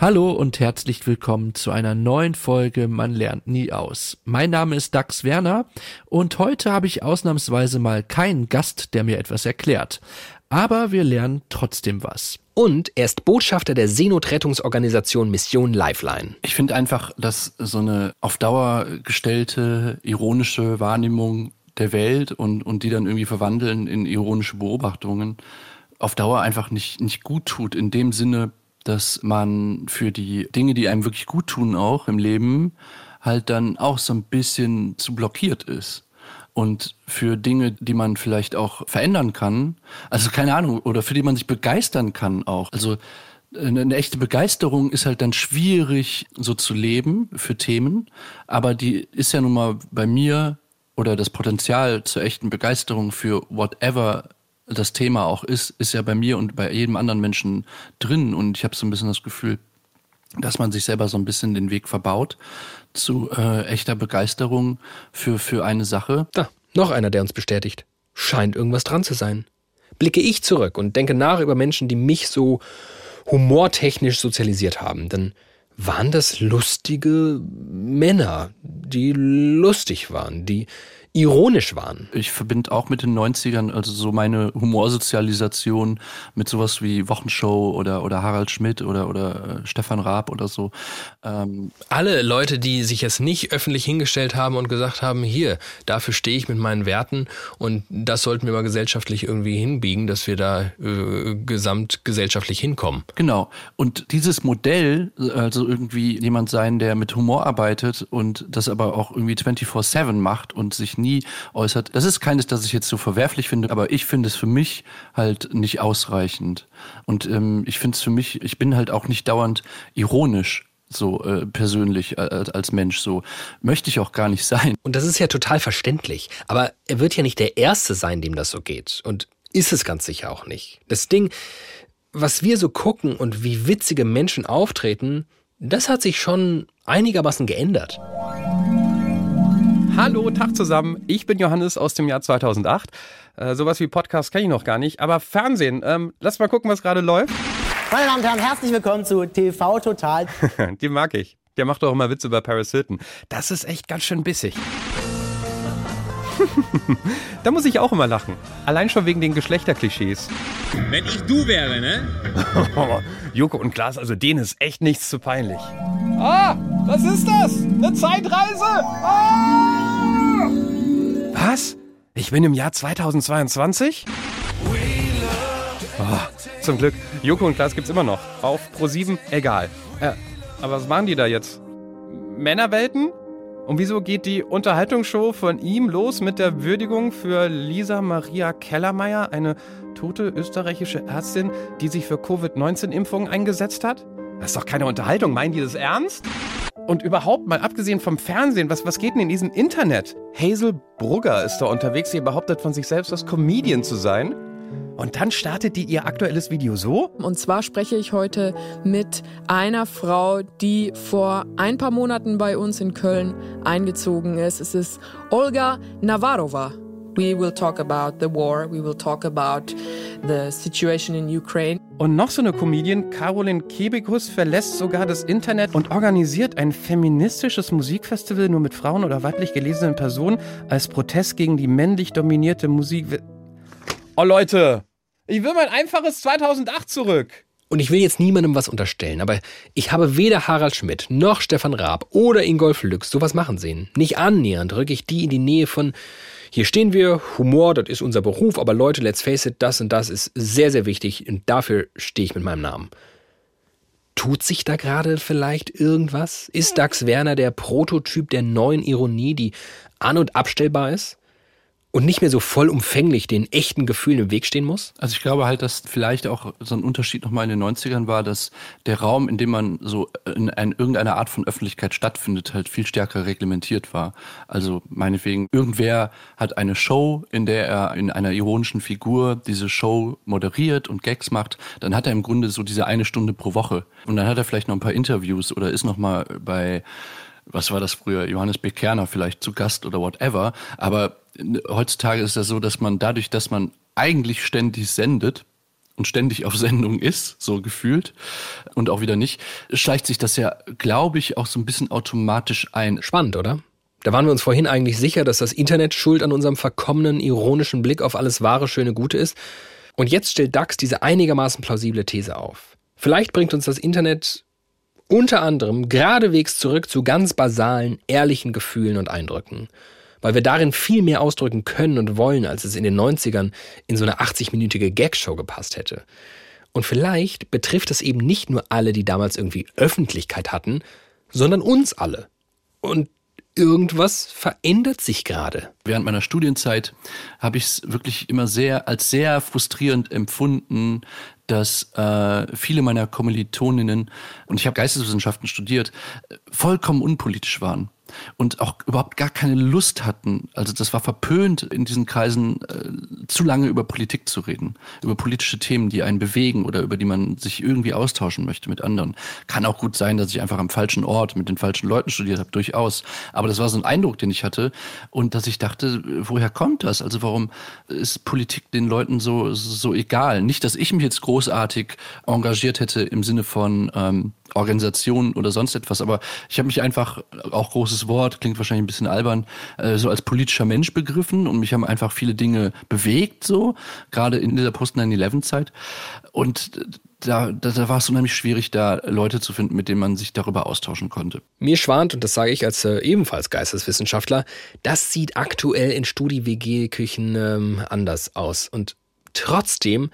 Hallo und herzlich willkommen zu einer neuen Folge Man lernt nie aus. Mein Name ist Dax Werner und heute habe ich ausnahmsweise mal keinen Gast, der mir etwas erklärt. Aber wir lernen trotzdem was. Und er ist Botschafter der Seenotrettungsorganisation Mission Lifeline. Ich finde einfach, dass so eine auf Dauer gestellte, ironische Wahrnehmung der Welt und, und die dann irgendwie verwandeln in ironische Beobachtungen auf Dauer einfach nicht, nicht gut tut, in dem Sinne, dass man für die Dinge, die einem wirklich gut tun, auch im Leben, halt dann auch so ein bisschen zu blockiert ist. Und für Dinge, die man vielleicht auch verändern kann, also keine Ahnung, oder für die man sich begeistern kann auch. Also eine, eine echte Begeisterung ist halt dann schwierig so zu leben für Themen, aber die ist ja nun mal bei mir oder das Potenzial zur echten Begeisterung für whatever das Thema auch ist, ist ja bei mir und bei jedem anderen Menschen drin. Und ich habe so ein bisschen das Gefühl, dass man sich selber so ein bisschen den Weg verbaut zu äh, echter Begeisterung für, für eine Sache. Da, noch einer, der uns bestätigt. Scheint irgendwas dran zu sein. Blicke ich zurück und denke nach über Menschen, die mich so humortechnisch sozialisiert haben, dann waren das lustige Männer, die lustig waren, die ironisch waren. Ich verbinde auch mit den 90ern, also so meine Humorsozialisation mit sowas wie Wochenshow oder, oder Harald Schmidt oder, oder äh, Stefan Raab oder so. Ähm Alle Leute, die sich jetzt nicht öffentlich hingestellt haben und gesagt haben, hier, dafür stehe ich mit meinen Werten und das sollten wir mal gesellschaftlich irgendwie hinbiegen, dass wir da äh, gesamtgesellschaftlich hinkommen. Genau. Und dieses Modell, also irgendwie jemand sein, der mit Humor arbeitet und das aber auch irgendwie 24-7 macht und sich nie äußert. Das ist keines, das ich jetzt so verwerflich finde, aber ich finde es für mich halt nicht ausreichend. Und ähm, ich finde es für mich, ich bin halt auch nicht dauernd ironisch so äh, persönlich äh, als Mensch so möchte ich auch gar nicht sein. Und das ist ja total verständlich, aber er wird ja nicht der erste sein, dem das so geht und ist es ganz sicher auch nicht. Das Ding, was wir so gucken und wie witzige Menschen auftreten, das hat sich schon einigermaßen geändert. Hallo, Tag zusammen. Ich bin Johannes aus dem Jahr 2008. Äh, sowas wie Podcast kenne ich noch gar nicht. Aber Fernsehen, ähm, lass mal gucken, was gerade läuft. Meine Damen und Herren, herzlich willkommen zu TV Total. Die mag ich. Der macht doch immer Witze über Paris Hilton. Das ist echt ganz schön bissig. da muss ich auch immer lachen. Allein schon wegen den Geschlechterklischees. Wenn ich du wäre, ne? Joko und Klaas, also denen ist echt nichts zu peinlich. Ah, was ist das? Eine Zeitreise? Ah! Was? Ich bin im Jahr 2022? Oh, zum Glück. Joko und Klaas gibt's immer noch. Auf Pro7, egal. Äh, aber was machen die da jetzt? Männerwelten? Und wieso geht die Unterhaltungsshow von ihm los mit der Würdigung für Lisa Maria Kellermeier, eine tote österreichische Ärztin, die sich für Covid-19-Impfungen eingesetzt hat? Das ist doch keine Unterhaltung, meinen die das ernst? Und überhaupt mal abgesehen vom Fernsehen, was, was geht denn in diesem Internet? Hazel Brugger ist da unterwegs, die behauptet von sich selbst, als Comedian zu sein. Und dann startet die ihr aktuelles Video so? Und zwar spreche ich heute mit einer Frau, die vor ein paar Monaten bei uns in Köln eingezogen ist. Es ist Olga Navarova. We will talk about the war, we will talk about the situation in Ukraine. Und noch so eine Comedian, Caroline Kebekus, verlässt sogar das Internet und organisiert ein feministisches Musikfestival nur mit Frauen oder weiblich gelesenen Personen als Protest gegen die männlich dominierte Musik. Oh Leute, ich will mein einfaches 2008 zurück. Und ich will jetzt niemandem was unterstellen, aber ich habe weder Harald Schmidt noch Stefan Raab oder Ingolf Lüx sowas machen sehen. Nicht annähernd rücke ich die in die Nähe von hier stehen wir, Humor, das ist unser Beruf, aber Leute, let's face it, das und das ist sehr, sehr wichtig und dafür stehe ich mit meinem Namen. Tut sich da gerade vielleicht irgendwas? Ist Dax Werner der Prototyp der neuen Ironie, die an- und abstellbar ist? Und nicht mehr so vollumfänglich den echten Gefühlen im Weg stehen muss? Also ich glaube halt, dass vielleicht auch so ein Unterschied nochmal in den 90ern war, dass der Raum, in dem man so in ein, irgendeiner Art von Öffentlichkeit stattfindet, halt viel stärker reglementiert war. Also meinetwegen, irgendwer hat eine Show, in der er in einer ironischen Figur diese Show moderiert und Gags macht, dann hat er im Grunde so diese eine Stunde pro Woche. Und dann hat er vielleicht noch ein paar Interviews oder ist nochmal bei was war das früher, Johannes B. Kerner vielleicht zu Gast oder whatever. Aber heutzutage ist das so, dass man dadurch, dass man eigentlich ständig sendet und ständig auf Sendung ist, so gefühlt und auch wieder nicht, schleicht sich das ja, glaube ich, auch so ein bisschen automatisch ein. Spannend, oder? Da waren wir uns vorhin eigentlich sicher, dass das Internet schuld an unserem verkommenen, ironischen Blick auf alles wahre, schöne, gute ist. Und jetzt stellt DAX diese einigermaßen plausible These auf. Vielleicht bringt uns das Internet unter anderem geradewegs zurück zu ganz basalen, ehrlichen Gefühlen und Eindrücken. Weil wir darin viel mehr ausdrücken können und wollen, als es in den 90ern in so eine 80-minütige Gagshow gepasst hätte. Und vielleicht betrifft es eben nicht nur alle, die damals irgendwie Öffentlichkeit hatten, sondern uns alle. Und irgendwas verändert sich gerade. Während meiner Studienzeit habe ich es wirklich immer sehr als sehr frustrierend empfunden, dass äh, viele meiner Kommilitoninnen, und ich habe Geisteswissenschaften studiert, vollkommen unpolitisch waren und auch überhaupt gar keine Lust hatten. Also das war verpönt in diesen Kreisen äh, zu lange über Politik zu reden, über politische Themen, die einen bewegen oder über die man sich irgendwie austauschen möchte mit anderen. Kann auch gut sein, dass ich einfach am falschen Ort mit den falschen Leuten studiert habe, durchaus. Aber das war so ein Eindruck, den ich hatte und dass ich dachte, woher kommt das? Also warum ist Politik den Leuten so so egal? Nicht, dass ich mich jetzt großartig engagiert hätte im Sinne von ähm, Organisation oder sonst etwas, aber ich habe mich einfach, auch großes Wort, klingt wahrscheinlich ein bisschen albern, äh, so als politischer Mensch begriffen und mich haben einfach viele Dinge bewegt, so, gerade in dieser Post-9-11-Zeit. Und da, da, da war es unheimlich schwierig, da Leute zu finden, mit denen man sich darüber austauschen konnte. Mir schwant, und das sage ich als äh, ebenfalls Geisteswissenschaftler, das sieht aktuell in Studi-WG-Küchen ähm, anders aus. Und trotzdem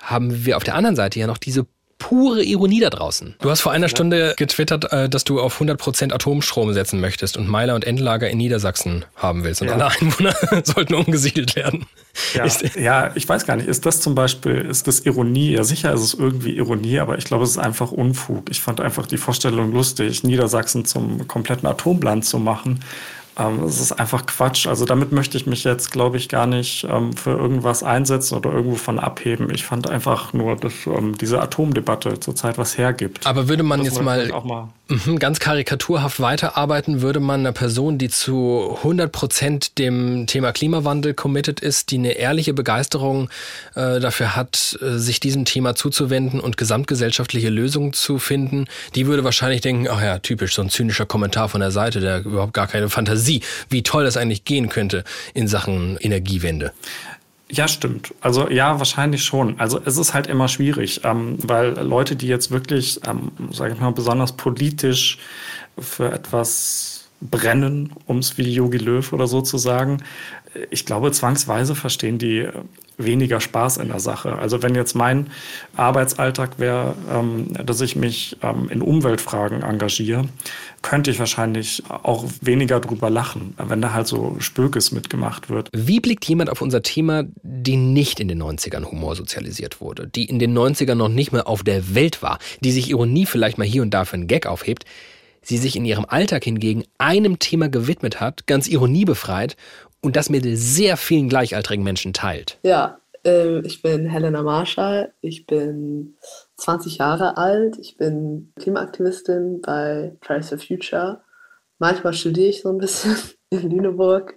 haben wir auf der anderen Seite ja noch diese pure Ironie da draußen. Du hast vor einer Stunde getwittert, äh, dass du auf 100% Atomstrom setzen möchtest und Meiler und Endlager in Niedersachsen haben willst und ja. alle Einwohner sollten umgesiedelt werden. Ja, ja, ich weiß gar nicht, ist das zum Beispiel, ist das Ironie? Ja, sicher ist es irgendwie Ironie, aber ich glaube, es ist einfach Unfug. Ich fand einfach die Vorstellung lustig, Niedersachsen zum kompletten Atomland zu machen. Ähm, es ist einfach Quatsch. Also damit möchte ich mich jetzt, glaube ich, gar nicht ähm, für irgendwas einsetzen oder irgendwo von abheben. Ich fand einfach nur, dass ähm, diese Atomdebatte zurzeit was hergibt. Aber würde man das jetzt mal, mal ganz karikaturhaft weiterarbeiten, würde man einer Person, die zu 100 Prozent dem Thema Klimawandel committed ist, die eine ehrliche Begeisterung äh, dafür hat, äh, sich diesem Thema zuzuwenden und gesamtgesellschaftliche Lösungen zu finden, die würde wahrscheinlich denken, ach ja, typisch, so ein zynischer Kommentar von der Seite, der überhaupt gar keine Fantasie Sie, wie toll das eigentlich gehen könnte in Sachen Energiewende. Ja, stimmt. Also ja, wahrscheinlich schon. Also es ist halt immer schwierig, ähm, weil Leute, die jetzt wirklich, ähm, sage ich mal, besonders politisch für etwas brennen, um es wie Yogi Löw oder so zu sagen, ich glaube, zwangsweise verstehen die weniger Spaß in der Sache. Also wenn jetzt mein Arbeitsalltag wäre, ähm, dass ich mich ähm, in Umweltfragen engagiere, könnte ich wahrscheinlich auch weniger drüber lachen, wenn da halt so Spökes mitgemacht wird. Wie blickt jemand auf unser Thema, die nicht in den 90ern Humor sozialisiert wurde, die in den 90ern noch nicht mehr auf der Welt war, die sich Ironie vielleicht mal hier und da für einen Gag aufhebt, sie sich in ihrem Alltag hingegen einem Thema gewidmet hat, ganz ironiebefreit und das mit sehr vielen gleichaltrigen Menschen teilt. Ja, äh, ich bin Helena Marshall, ich bin 20 Jahre alt, ich bin Klimaaktivistin bei Fridays for Future. Manchmal studiere ich so ein bisschen in Lüneburg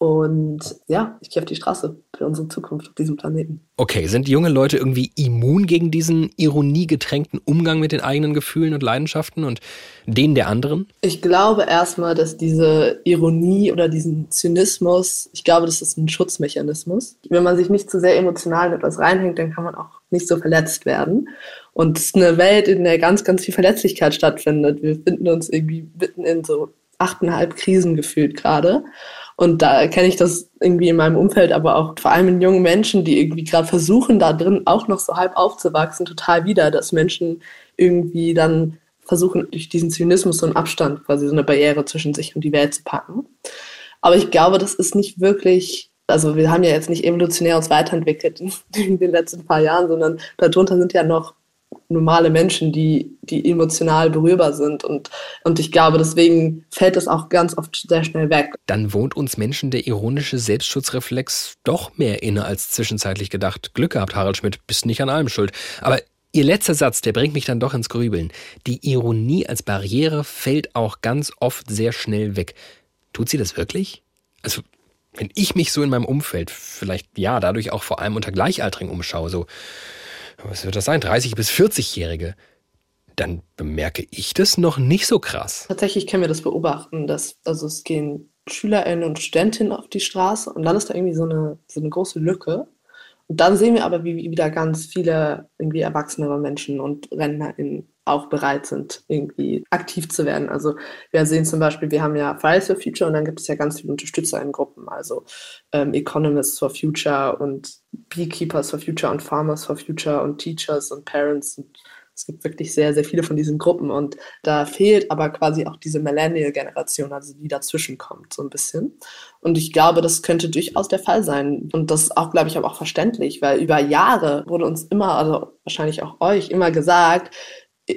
und ja, ich gehe auf die Straße für unsere Zukunft auf diesem Planeten. Okay, sind junge Leute irgendwie immun gegen diesen ironiegetränkten Umgang mit den eigenen Gefühlen und Leidenschaften und denen der anderen? Ich glaube erstmal, dass diese Ironie oder diesen Zynismus, ich glaube, das ist ein Schutzmechanismus. Wenn man sich nicht zu sehr emotional in etwas reinhängt, dann kann man auch nicht so verletzt werden. Und es ist eine Welt, in der ganz, ganz viel Verletzlichkeit stattfindet. Wir finden uns irgendwie mitten in so achteinhalb Krisen gefühlt gerade. Und da kenne ich das irgendwie in meinem Umfeld, aber auch vor allem in jungen Menschen, die irgendwie gerade versuchen, da drin auch noch so halb aufzuwachsen, total wieder, dass Menschen irgendwie dann versuchen, durch diesen Zynismus so einen Abstand, quasi so eine Barriere zwischen sich und die Welt zu packen. Aber ich glaube, das ist nicht wirklich, also wir haben ja jetzt nicht evolutionär uns weiterentwickelt in den letzten paar Jahren, sondern darunter sind ja noch normale Menschen, die, die emotional berührbar sind. Und, und ich glaube, deswegen fällt das auch ganz oft sehr schnell weg. Dann wohnt uns Menschen der ironische Selbstschutzreflex doch mehr inne als zwischenzeitlich gedacht. Glück gehabt, Harald Schmidt, bist nicht an allem schuld. Aber Ihr letzter Satz, der bringt mich dann doch ins Grübeln. Die Ironie als Barriere fällt auch ganz oft sehr schnell weg. Tut sie das wirklich? Also, wenn ich mich so in meinem Umfeld, vielleicht ja, dadurch auch vor allem unter Gleichaltrigen umschaue, so was wird das sein, 30- bis 40-Jährige, dann bemerke ich das noch nicht so krass. Tatsächlich können wir das beobachten, dass also es gehen SchülerInnen und Studentinnen auf die Straße und dann ist da irgendwie so eine, so eine große Lücke. Und dann sehen wir aber, wie wieder ganz viele irgendwie erwachsenere Menschen und RentnerInnen auch bereit sind, irgendwie aktiv zu werden. Also wir sehen zum Beispiel, wir haben ja Fridays for Future und dann gibt es ja ganz viele Unterstützer in Gruppen, also ähm, Economists for Future und Beekeepers for Future und Farmers for Future und Teachers und Parents und es gibt wirklich sehr, sehr viele von diesen Gruppen und da fehlt aber quasi auch diese Millennial-Generation, also die dazwischen kommt, so ein bisschen. Und ich glaube, das könnte durchaus der Fall sein. Und das ist auch, glaube ich, aber auch verständlich, weil über Jahre wurde uns immer, also wahrscheinlich auch euch, immer gesagt,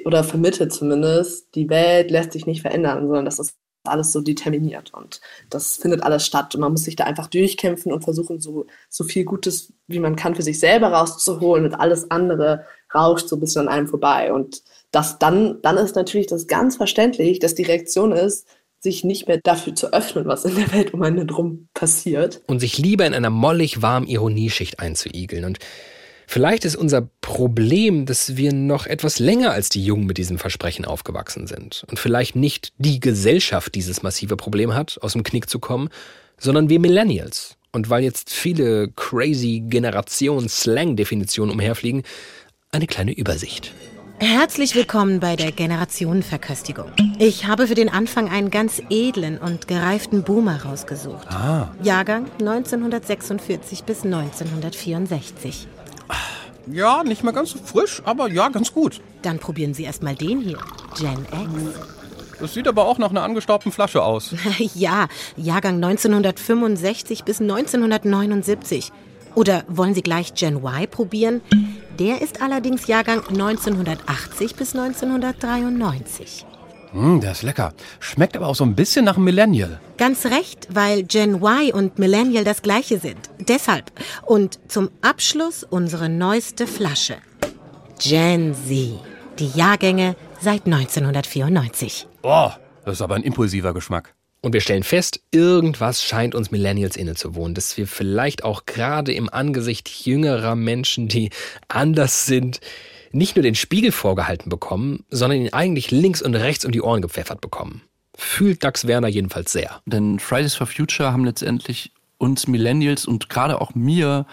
oder vermittelt zumindest, die Welt lässt sich nicht verändern, sondern das ist alles so determiniert und das findet alles statt. Und man muss sich da einfach durchkämpfen und versuchen, so, so viel Gutes wie man kann für sich selber rauszuholen und alles andere rauscht so ein bisschen an einem vorbei. Und das dann, dann ist natürlich das ganz verständlich, dass die Reaktion ist, sich nicht mehr dafür zu öffnen, was in der Welt um einen drum passiert. Und sich lieber in einer mollig warmen Ironieschicht einzuigeln. Und Vielleicht ist unser Problem, dass wir noch etwas länger als die Jungen mit diesem Versprechen aufgewachsen sind und vielleicht nicht die Gesellschaft dieses massive Problem hat, aus dem Knick zu kommen, sondern wir Millennials. Und weil jetzt viele crazy Generation-Slang-Definitionen umherfliegen, eine kleine Übersicht. Herzlich willkommen bei der Generationenverköstigung. Ich habe für den Anfang einen ganz edlen und gereiften Boomer rausgesucht. Ah. Jahrgang 1946 bis 1964. Ja, nicht mehr ganz so frisch, aber ja, ganz gut. Dann probieren Sie erstmal den hier. Gen X. Das sieht aber auch nach einer angestaubten Flasche aus. ja, Jahrgang 1965 bis 1979. Oder wollen Sie gleich Gen Y probieren? Der ist allerdings Jahrgang 1980 bis 1993. Mm, der ist lecker. Schmeckt aber auch so ein bisschen nach Millennial. Ganz recht, weil Gen Y und Millennial das gleiche sind. Deshalb. Und zum Abschluss unsere neueste Flasche. Gen Z. Die Jahrgänge seit 1994. Oh, das ist aber ein impulsiver Geschmack. Und wir stellen fest, irgendwas scheint uns Millennials innezuwohnen, dass wir vielleicht auch gerade im Angesicht jüngerer Menschen, die anders sind, nicht nur den Spiegel vorgehalten bekommen, sondern ihn eigentlich links und rechts um die Ohren gepfeffert bekommen. Fühlt Dax Werner jedenfalls sehr. Denn Fridays for Future haben letztendlich uns Millennials und gerade auch mir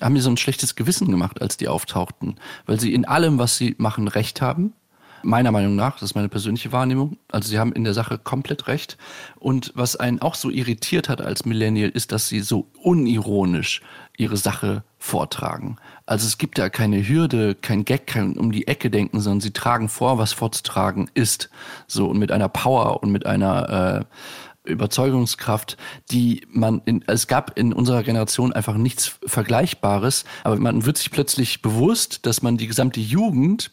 haben mir so ein schlechtes Gewissen gemacht, als die auftauchten, weil sie in allem, was sie machen, recht haben Meiner Meinung nach, das ist meine persönliche Wahrnehmung. Also sie haben in der Sache komplett recht. Und was einen auch so irritiert hat als Millennial, ist, dass sie so unironisch ihre Sache vortragen. Also es gibt da keine Hürde, kein Gag, kein um die Ecke denken, sondern sie tragen vor, was vorzutragen ist. So und mit einer Power und mit einer äh, Überzeugungskraft, die man in, es gab in unserer Generation einfach nichts Vergleichbares, aber man wird sich plötzlich bewusst, dass man die gesamte Jugend,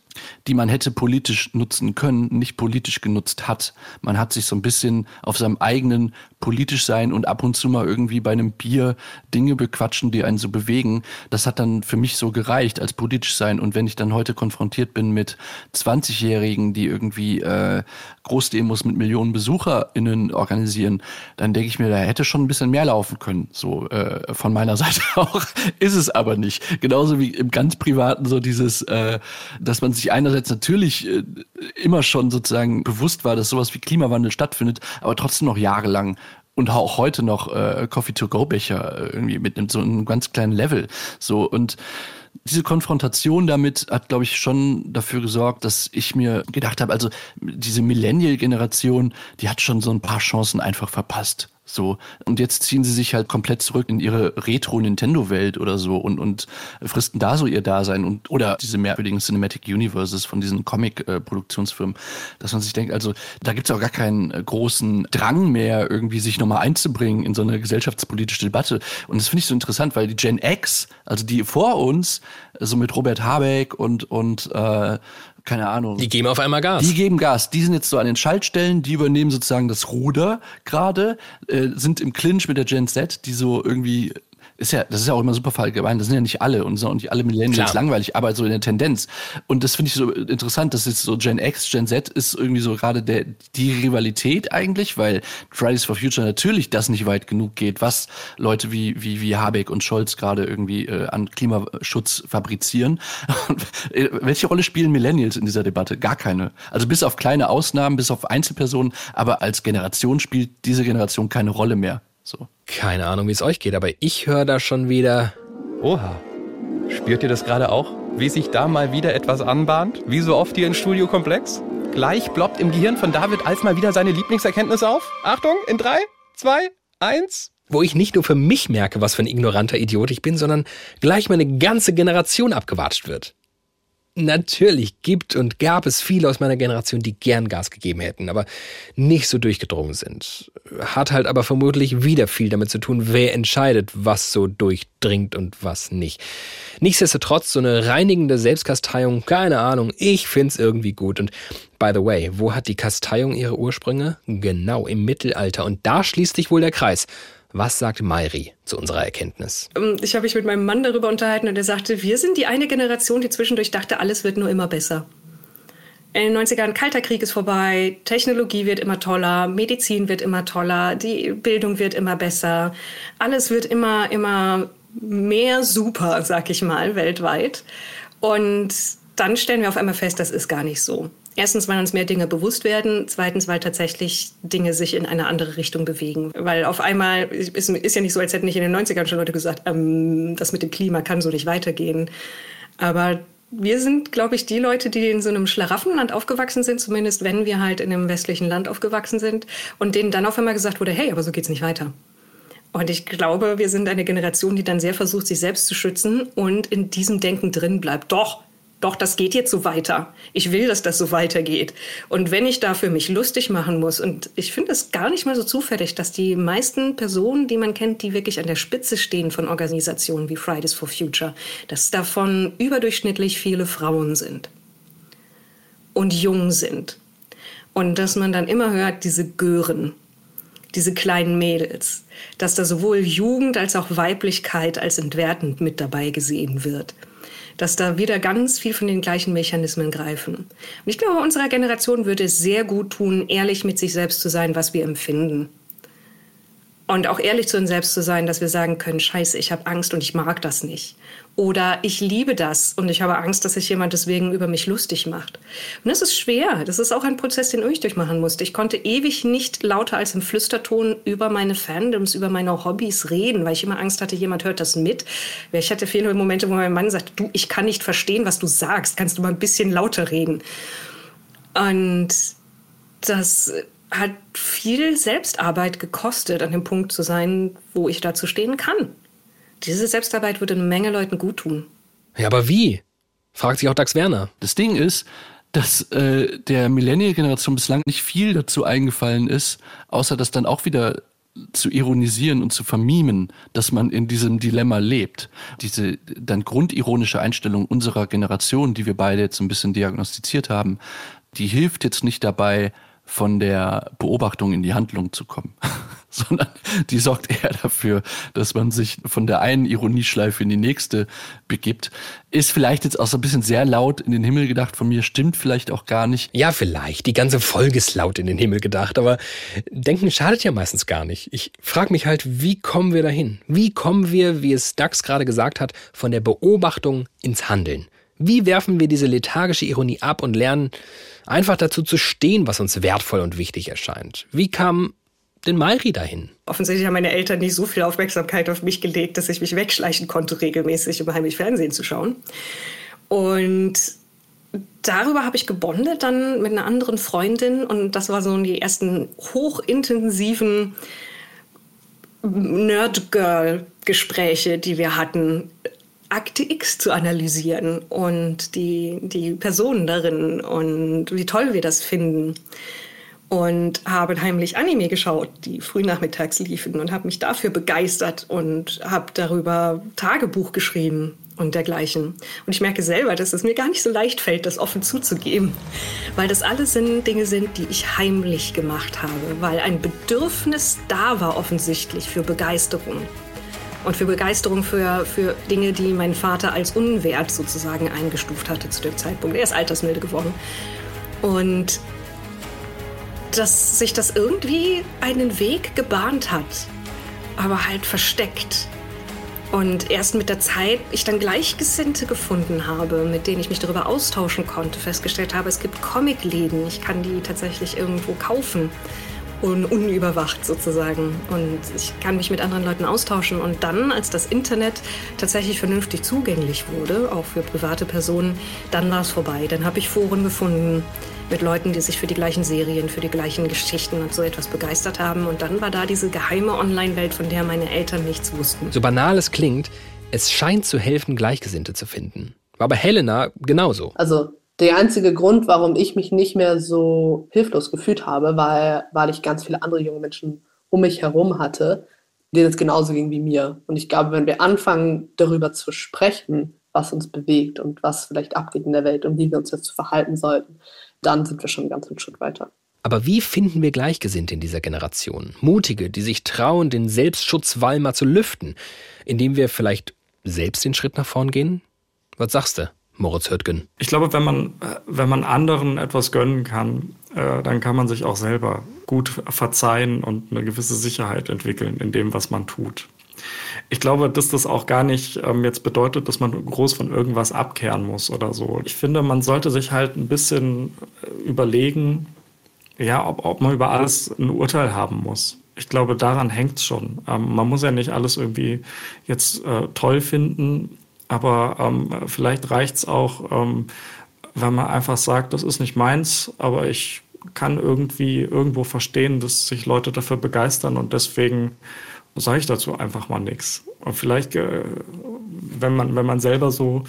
die man hätte politisch nutzen können, nicht politisch genutzt hat. Man hat sich so ein bisschen auf seinem eigenen politisch sein und ab und zu mal irgendwie bei einem Bier Dinge bequatschen, die einen so bewegen. Das hat dann für mich so gereicht als politisch sein. Und wenn ich dann heute konfrontiert bin mit 20-Jährigen, die irgendwie äh, Großdemos mit Millionen BesucherInnen organisieren, dann denke ich mir, da hätte schon ein bisschen mehr laufen können. So äh, von meiner Seite auch. Ist es aber nicht. Genauso wie im ganz Privaten so dieses, äh, dass man sich einerseits natürlich äh, immer schon sozusagen bewusst war, dass sowas wie Klimawandel stattfindet, aber trotzdem noch jahrelang und auch heute noch äh, Coffee-to-go-Becher äh, irgendwie mit so einem ganz kleinen Level. So und diese Konfrontation damit hat, glaube ich, schon dafür gesorgt, dass ich mir gedacht habe, also diese Millennial-Generation, die hat schon so ein paar Chancen einfach verpasst. So. Und jetzt ziehen sie sich halt komplett zurück in ihre Retro-Nintendo-Welt oder so und, und fristen da so ihr Dasein und, oder diese merkwürdigen Cinematic Universes von diesen Comic-Produktionsfirmen, dass man sich denkt, also da gibt's auch gar keinen äh, großen Drang mehr, irgendwie sich nochmal einzubringen in so eine gesellschaftspolitische Debatte. Und das finde ich so interessant, weil die Gen X, also die vor uns, so mit Robert Habeck und, und äh, keine Ahnung. Die geben auf einmal Gas. Die geben Gas. Die sind jetzt so an den Schaltstellen, die übernehmen sozusagen das Ruder gerade, äh, sind im Clinch mit der Gen Z, die so irgendwie ist ja, das ist ja auch immer super verallgemeinert. Das sind ja nicht alle und so und nicht alle Millennials langweilig, aber so in der Tendenz. Und das finde ich so interessant, dass jetzt so Gen X, Gen Z ist irgendwie so gerade der, die Rivalität eigentlich, weil Fridays for Future natürlich das nicht weit genug geht, was Leute wie, wie, wie Habeck und Scholz gerade irgendwie äh, an Klimaschutz fabrizieren. Äh, welche Rolle spielen Millennials in dieser Debatte? Gar keine. Also bis auf kleine Ausnahmen, bis auf Einzelpersonen, aber als Generation spielt diese Generation keine Rolle mehr. So. Keine Ahnung, wie es euch geht, aber ich höre da schon wieder. Oha. Spürt ihr das gerade auch? wie sich da mal wieder etwas anbahnt? Wie so oft hier in Studiokomplex? Gleich ploppt im Gehirn von David Alf mal wieder seine Lieblingserkenntnis auf. Achtung, in drei, zwei, eins. Wo ich nicht nur für mich merke, was für ein ignoranter Idiot ich bin, sondern gleich meine ganze Generation abgewatscht wird. Natürlich gibt und gab es viele aus meiner Generation, die gern Gas gegeben hätten, aber nicht so durchgedrungen sind. Hat halt aber vermutlich wieder viel damit zu tun, wer entscheidet, was so durchdringt und was nicht. Nichtsdestotrotz, so eine reinigende Selbstkasteiung, keine Ahnung, ich find's irgendwie gut. Und by the way, wo hat die Kasteiung ihre Ursprünge? Genau, im Mittelalter. Und da schließt sich wohl der Kreis. Was sagt Mayri zu unserer Erkenntnis? Ähm, ich habe mich mit meinem Mann darüber unterhalten und er sagte, wir sind die eine Generation, die zwischendurch dachte, alles wird nur immer besser. In den 90ern, Kalter Krieg ist vorbei, Technologie wird immer toller, Medizin wird immer toller, die Bildung wird immer besser, alles wird immer, immer mehr super, sag ich mal, weltweit. Und dann stellen wir auf einmal fest, das ist gar nicht so. Erstens, weil uns mehr Dinge bewusst werden. Zweitens, weil tatsächlich Dinge sich in eine andere Richtung bewegen. Weil auf einmal ist, ist ja nicht so, als hätten nicht in den 90ern schon Leute gesagt, ähm, das mit dem Klima kann so nicht weitergehen. Aber wir sind, glaube ich, die Leute, die in so einem Schlaraffenland aufgewachsen sind, zumindest wenn wir halt in einem westlichen Land aufgewachsen sind und denen dann auf einmal gesagt wurde, hey, aber so geht's nicht weiter. Und ich glaube, wir sind eine Generation, die dann sehr versucht, sich selbst zu schützen und in diesem Denken drin bleibt. Doch, doch, das geht jetzt so weiter. Ich will, dass das so weitergeht. Und wenn ich dafür mich lustig machen muss, und ich finde es gar nicht mal so zufällig, dass die meisten Personen, die man kennt, die wirklich an der Spitze stehen von Organisationen wie Fridays for Future, dass davon überdurchschnittlich viele Frauen sind und jung sind. Und dass man dann immer hört, diese Gören, diese kleinen Mädels, dass da sowohl Jugend als auch Weiblichkeit als entwertend mit dabei gesehen wird dass da wieder ganz viel von den gleichen Mechanismen greifen. Und ich glaube, unserer Generation würde es sehr gut tun, ehrlich mit sich selbst zu sein, was wir empfinden. Und auch ehrlich zu uns selbst zu sein, dass wir sagen können, scheiße, ich habe Angst und ich mag das nicht. Oder ich liebe das und ich habe Angst, dass sich jemand deswegen über mich lustig macht. Und das ist schwer. Das ist auch ein Prozess, den ich durchmachen musste. Ich konnte ewig nicht lauter als im Flüsterton über meine Fandoms, über meine Hobbys reden, weil ich immer Angst hatte, jemand hört das mit. Ich hatte viele Momente, wo mein Mann sagt, du, ich kann nicht verstehen, was du sagst. Kannst du mal ein bisschen lauter reden? Und das hat viel Selbstarbeit gekostet, an dem Punkt zu sein, wo ich dazu stehen kann. Diese Selbstarbeit würde eine Menge Leuten gut tun. Ja, aber wie? Fragt sich auch Dax Werner. Das Ding ist, dass äh, der Millennial-Generation bislang nicht viel dazu eingefallen ist, außer das dann auch wieder zu ironisieren und zu vermimen, dass man in diesem Dilemma lebt. Diese dann grundironische Einstellung unserer Generation, die wir beide jetzt ein bisschen diagnostiziert haben, die hilft jetzt nicht dabei, von der Beobachtung in die Handlung zu kommen, sondern die sorgt eher dafür, dass man sich von der einen Ironieschleife in die nächste begibt. Ist vielleicht jetzt auch so ein bisschen sehr laut in den Himmel gedacht von mir, stimmt vielleicht auch gar nicht. Ja, vielleicht. Die ganze Folge ist laut in den Himmel gedacht, aber denken schadet ja meistens gar nicht. Ich frage mich halt, wie kommen wir dahin? Wie kommen wir, wie es Dax gerade gesagt hat, von der Beobachtung ins Handeln? Wie werfen wir diese lethargische Ironie ab und lernen einfach dazu zu stehen, was uns wertvoll und wichtig erscheint? Wie kam denn Mayri dahin? Offensichtlich haben meine Eltern nicht so viel Aufmerksamkeit auf mich gelegt, dass ich mich wegschleichen konnte, regelmäßig um heimlich Fernsehen zu schauen. Und darüber habe ich gebondet dann mit einer anderen Freundin und das war so die ersten hochintensiven Nerd-Girl-Gespräche, die wir hatten Akte X zu analysieren und die, die Personen darin und wie toll wir das finden. Und habe heimlich Anime geschaut, die frühnachmittags liefen und habe mich dafür begeistert und habe darüber Tagebuch geschrieben und dergleichen. Und ich merke selber, dass es mir gar nicht so leicht fällt, das offen zuzugeben, weil das alles sind Dinge sind, die ich heimlich gemacht habe, weil ein Bedürfnis da war offensichtlich für Begeisterung und für Begeisterung für, für Dinge, die mein Vater als unwert sozusagen eingestuft hatte zu dem Zeitpunkt. Er ist altersmilde geworden. Und dass sich das irgendwie einen Weg gebahnt hat, aber halt versteckt. Und erst mit der Zeit ich dann Gleichgesinnte gefunden habe, mit denen ich mich darüber austauschen konnte, festgestellt habe, es gibt Comicläden, ich kann die tatsächlich irgendwo kaufen und unüberwacht sozusagen. Und ich kann mich mit anderen Leuten austauschen. Und dann, als das Internet tatsächlich vernünftig zugänglich wurde, auch für private Personen, dann war es vorbei. Dann habe ich Foren gefunden mit Leuten, die sich für die gleichen Serien, für die gleichen Geschichten und so etwas begeistert haben. Und dann war da diese geheime Online-Welt, von der meine Eltern nichts wussten. So banal es klingt, es scheint zu helfen, Gleichgesinnte zu finden. War bei Helena genauso. Also der einzige Grund, warum ich mich nicht mehr so hilflos gefühlt habe, war, weil ich ganz viele andere junge Menschen um mich herum hatte, denen es genauso ging wie mir. Und ich glaube, wenn wir anfangen, darüber zu sprechen, was uns bewegt und was vielleicht abgeht in der Welt und wie wir uns jetzt verhalten sollten, dann sind wir schon einen ganzen Schritt weiter. Aber wie finden wir Gleichgesinnte in dieser Generation? Mutige, die sich trauen, den Selbstschutzwall mal zu lüften, indem wir vielleicht selbst den Schritt nach vorn gehen? Was sagst du? Moritz Höttgen. Ich glaube, wenn man, wenn man anderen etwas gönnen kann, äh, dann kann man sich auch selber gut verzeihen und eine gewisse Sicherheit entwickeln in dem, was man tut. Ich glaube, dass das auch gar nicht ähm, jetzt bedeutet, dass man groß von irgendwas abkehren muss oder so. Ich finde, man sollte sich halt ein bisschen äh, überlegen, ja, ob, ob man über alles ein Urteil haben muss. Ich glaube, daran hängt es schon. Ähm, man muss ja nicht alles irgendwie jetzt äh, toll finden aber ähm, vielleicht reicht es auch, ähm, wenn man einfach sagt, das ist nicht meins, aber ich kann irgendwie irgendwo verstehen, dass sich Leute dafür begeistern und deswegen sage ich dazu einfach mal nichts. Und vielleicht, äh, wenn man, wenn man selber so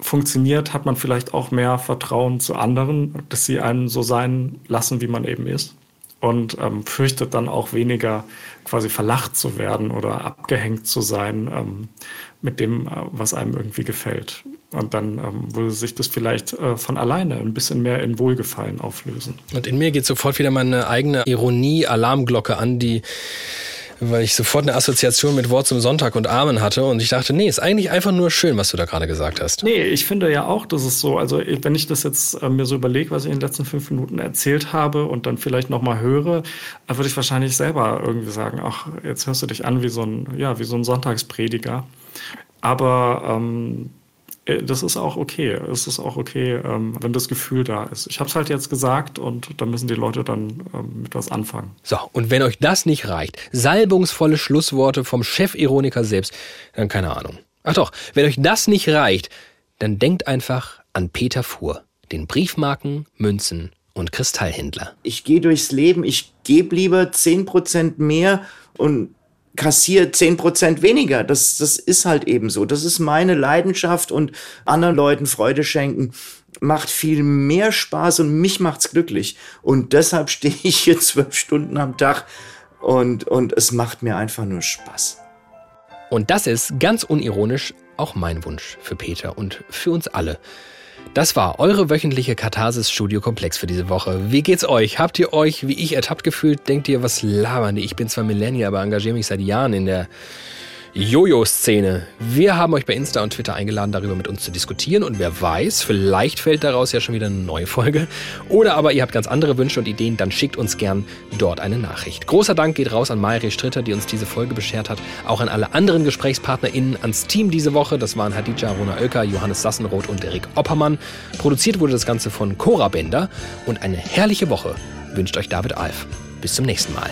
funktioniert, hat man vielleicht auch mehr Vertrauen zu anderen, dass sie einen so sein lassen, wie man eben ist. Und ähm, fürchtet dann auch weniger quasi verlacht zu werden oder abgehängt zu sein, ähm, mit dem, äh, was einem irgendwie gefällt. Und dann ähm, würde sich das vielleicht äh, von alleine ein bisschen mehr in Wohlgefallen auflösen. Und in mir geht sofort wieder meine eigene Ironie-Alarmglocke an, die weil ich sofort eine Assoziation mit Wort zum Sonntag und Amen hatte und ich dachte, nee, ist eigentlich einfach nur schön, was du da gerade gesagt hast. Nee, ich finde ja auch, dass es so, also wenn ich das jetzt äh, mir so überlege, was ich in den letzten fünf Minuten erzählt habe und dann vielleicht nochmal höre, würde ich wahrscheinlich selber irgendwie sagen, ach, jetzt hörst du dich an wie so ein, ja, wie so ein Sonntagsprediger. Aber ähm, äh, das ist auch okay. Es ist auch okay, ähm, wenn das Gefühl da ist. Ich habe es halt jetzt gesagt und da müssen die Leute dann ähm, mit was anfangen. So, und wenn euch das nicht reicht, salbungsvolle Schlussworte vom Chef-Ironiker selbst, dann keine Ahnung. Ach doch, wenn euch das nicht reicht, dann denkt einfach an Peter Fuhr, den Briefmarken, Münzen und Kristallhändler. Ich gehe durchs Leben, ich gebe lieber 10% mehr und kassiert zehn Prozent weniger. Das, das ist halt eben so. Das ist meine Leidenschaft und anderen Leuten Freude schenken macht viel mehr Spaß und mich macht's glücklich. Und deshalb stehe ich hier zwölf Stunden am Tag und, und es macht mir einfach nur Spaß. Und das ist ganz unironisch auch mein Wunsch für Peter und für uns alle. Das war eure wöchentliche Katharsis Studio Komplex für diese Woche. Wie geht's euch? Habt ihr euch wie ich ertappt gefühlt? Denkt ihr, was labern die? Ich bin zwar Millennial, aber engagiere mich seit Jahren in der Jojo-Szene. Wir haben euch bei Insta und Twitter eingeladen, darüber mit uns zu diskutieren. Und wer weiß, vielleicht fällt daraus ja schon wieder eine neue Folge. Oder aber ihr habt ganz andere Wünsche und Ideen, dann schickt uns gern dort eine Nachricht. Großer Dank geht raus an Mayri Stritter, die uns diese Folge beschert hat. Auch an alle anderen GesprächspartnerInnen, ans Team diese Woche. Das waren Hadija Rona Oelker, Johannes Sassenroth und Erik Oppermann. Produziert wurde das Ganze von Cora Bender. Und eine herrliche Woche wünscht euch David Alf. Bis zum nächsten Mal.